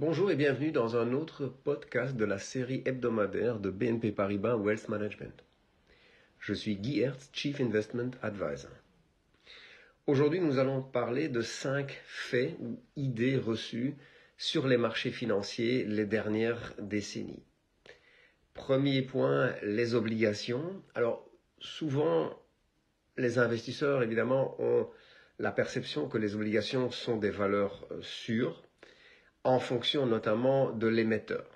Bonjour et bienvenue dans un autre podcast de la série hebdomadaire de BNP Paribas Wealth Management. Je suis Guy Hertz, Chief Investment Advisor. Aujourd'hui, nous allons parler de cinq faits ou idées reçues sur les marchés financiers les dernières décennies. Premier point, les obligations. Alors, souvent, les investisseurs, évidemment, ont la perception que les obligations sont des valeurs sûres, en fonction notamment de l'émetteur.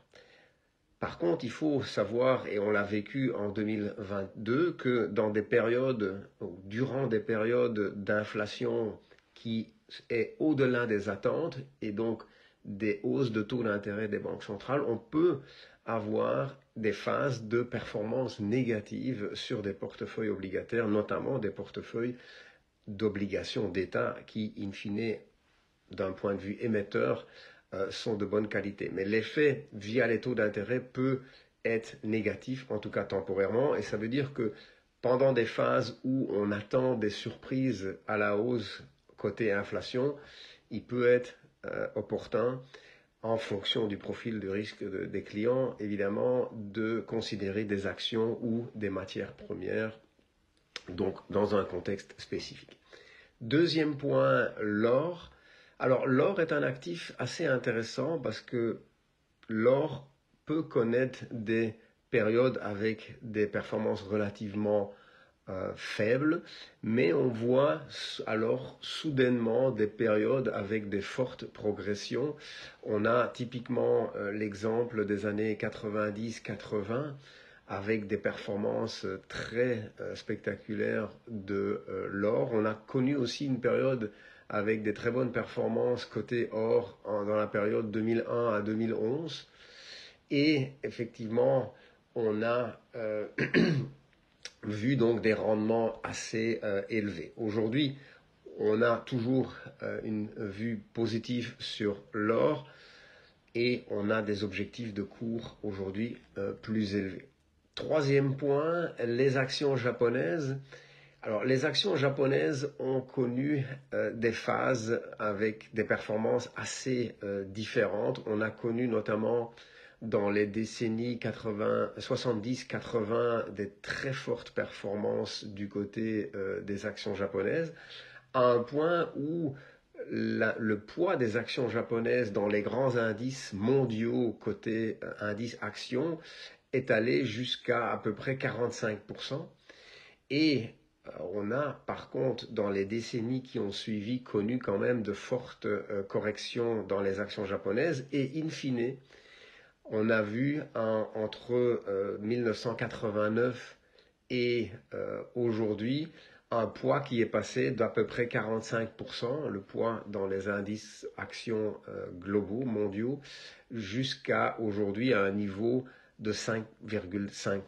Par contre, il faut savoir, et on l'a vécu en 2022, que dans des périodes, durant des périodes d'inflation qui est au-delà des attentes, et donc des hausses de taux d'intérêt des banques centrales, on peut avoir des phases de performance négative sur des portefeuilles obligataires, notamment des portefeuilles d'obligations d'État qui, in fine, d'un point de vue émetteur, euh, sont de bonne qualité. Mais l'effet via les taux d'intérêt peut être négatif, en tout cas temporairement, et ça veut dire que pendant des phases où on attend des surprises à la hausse côté inflation, il peut être euh, opportun, en fonction du profil de risque des clients, évidemment, de considérer des actions ou des matières premières, donc dans un contexte spécifique. Deuxième point, l'or. Alors l'or est un actif assez intéressant parce que l'or peut connaître des périodes avec des performances relativement euh, faibles, mais on voit alors soudainement des périodes avec des fortes progressions. On a typiquement euh, l'exemple des années 90-80 avec des performances très euh, spectaculaires de l'or. On a connu aussi une période avec des très bonnes performances côté or dans la période 2001 à 2011. Et effectivement, on a euh, vu donc des rendements assez euh, élevés. Aujourd'hui, on a toujours euh, une vue positive sur l'or et on a des objectifs de cours aujourd'hui plus élevés. Troisième point, les actions japonaises. Alors, les actions japonaises ont connu euh, des phases avec des performances assez euh, différentes. On a connu notamment dans les décennies 70-80 des très fortes performances du côté euh, des actions japonaises, à un point où le poids des actions japonaises dans les grands indices mondiaux côté indice actions est allé jusqu'à à peu près 45%. Et euh, on a par contre dans les décennies qui ont suivi connu quand même de fortes euh, corrections dans les actions japonaises et in fine on a vu entre 1989 euh, et aujourd'hui un poids qui est passé d'à peu près 45%, le poids dans les indices actions globaux, mondiaux, jusqu'à aujourd'hui à un niveau de 5,5%.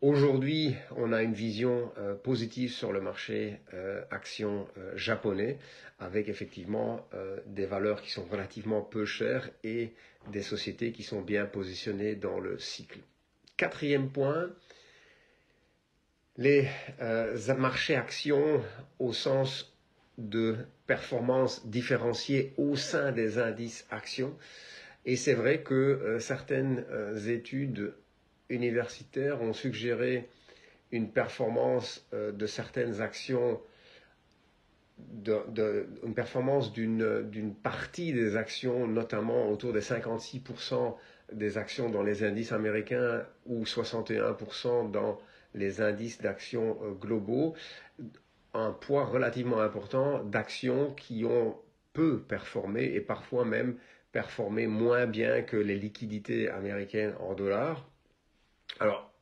Aujourd'hui, on a une vision euh, positive sur le marché euh, action euh, japonais, avec effectivement des valeurs qui sont relativement peu chères et des sociétés qui sont bien positionnées dans le cycle. Quatrième point, les marchés actions au sens de performance différenciée au sein des indices actions. Et c'est vrai que certaines études universitaires ont suggéré une performance euh, de certaines actions, une performance d'une partie des actions, notamment autour des 56% des actions dans les indices américains ou 61% dans les indices d'actions euh, globaux, un poids relativement important d'actions qui ont peu performé et parfois même performé moins bien que les liquidités américaines en dollars. Alors,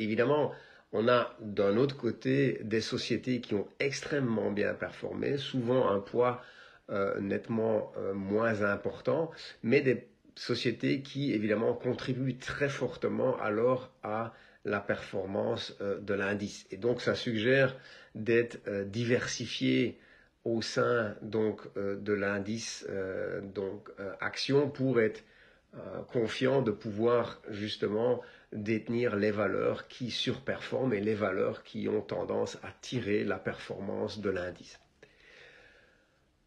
évidemment, on a d'un autre côté des sociétés qui ont extrêmement bien performé, souvent un poids euh, nettement euh, moins important, mais des sociétés qui évidemment contribuent très fortement alors à la performance euh, de l'indice. Et donc ça suggère d'être diversifié au sein donc de l'indice donc action pour être euh, confiant de pouvoir justement détenir les valeurs qui surperforment et les valeurs qui ont tendance à tirer la performance de l'indice.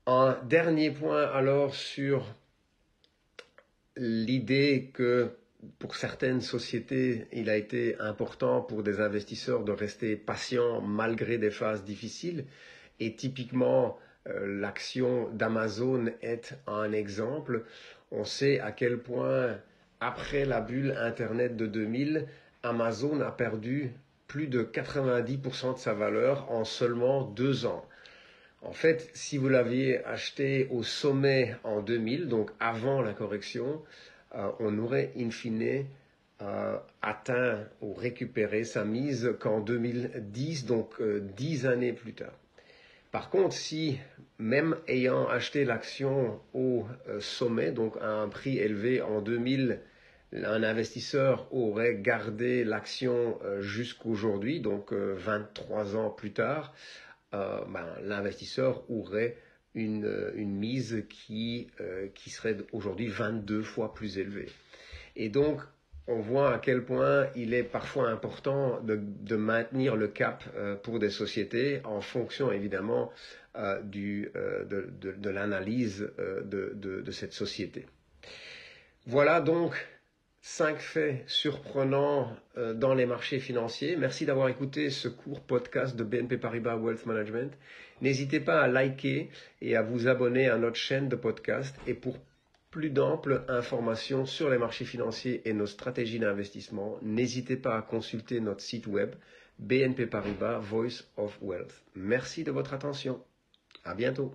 Un dernier point alors sur l'idée que pour certaines sociétés, il a été important pour des investisseurs de rester patients malgré des phases difficiles. Et typiquement, euh, l'action d'Amazon est un exemple. On sait à quel point, après la bulle Internet de 2000, Amazon a perdu plus de 90% de sa valeur en seulement deux ans. En fait, si vous l'aviez acheté au sommet en 2000, donc avant la correction, euh, on aurait in fine euh, atteint ou récupéré sa mise qu'en 2010, donc dix années plus tard. Par contre, si même ayant acheté l'action au sommet, donc à un prix élevé en 2000, un investisseur aurait gardé l'action jusqu'aujourd'hui, donc 23 ans plus tard, ben, l'investisseur aurait une, mise qui, euh, qui serait aujourd'hui 22 fois plus élevée. Et donc, on voit à quel point il est parfois important de, maintenir le cap euh, pour des sociétés en fonction évidemment euh, du, de, l'analyse de, cette société. Voilà donc cinq faits surprenants euh, dans les marchés financiers. Merci d'avoir écouté ce court podcast de BNP Paribas Wealth Management. N'hésitez pas à liker et à vous abonner à notre chaîne de podcast. Et pour plus d'amples informations sur les marchés financiers et nos stratégies d'investissement, n'hésitez pas à consulter notre site web BNP Paribas Voice of Wealth. Merci de votre attention. À bientôt.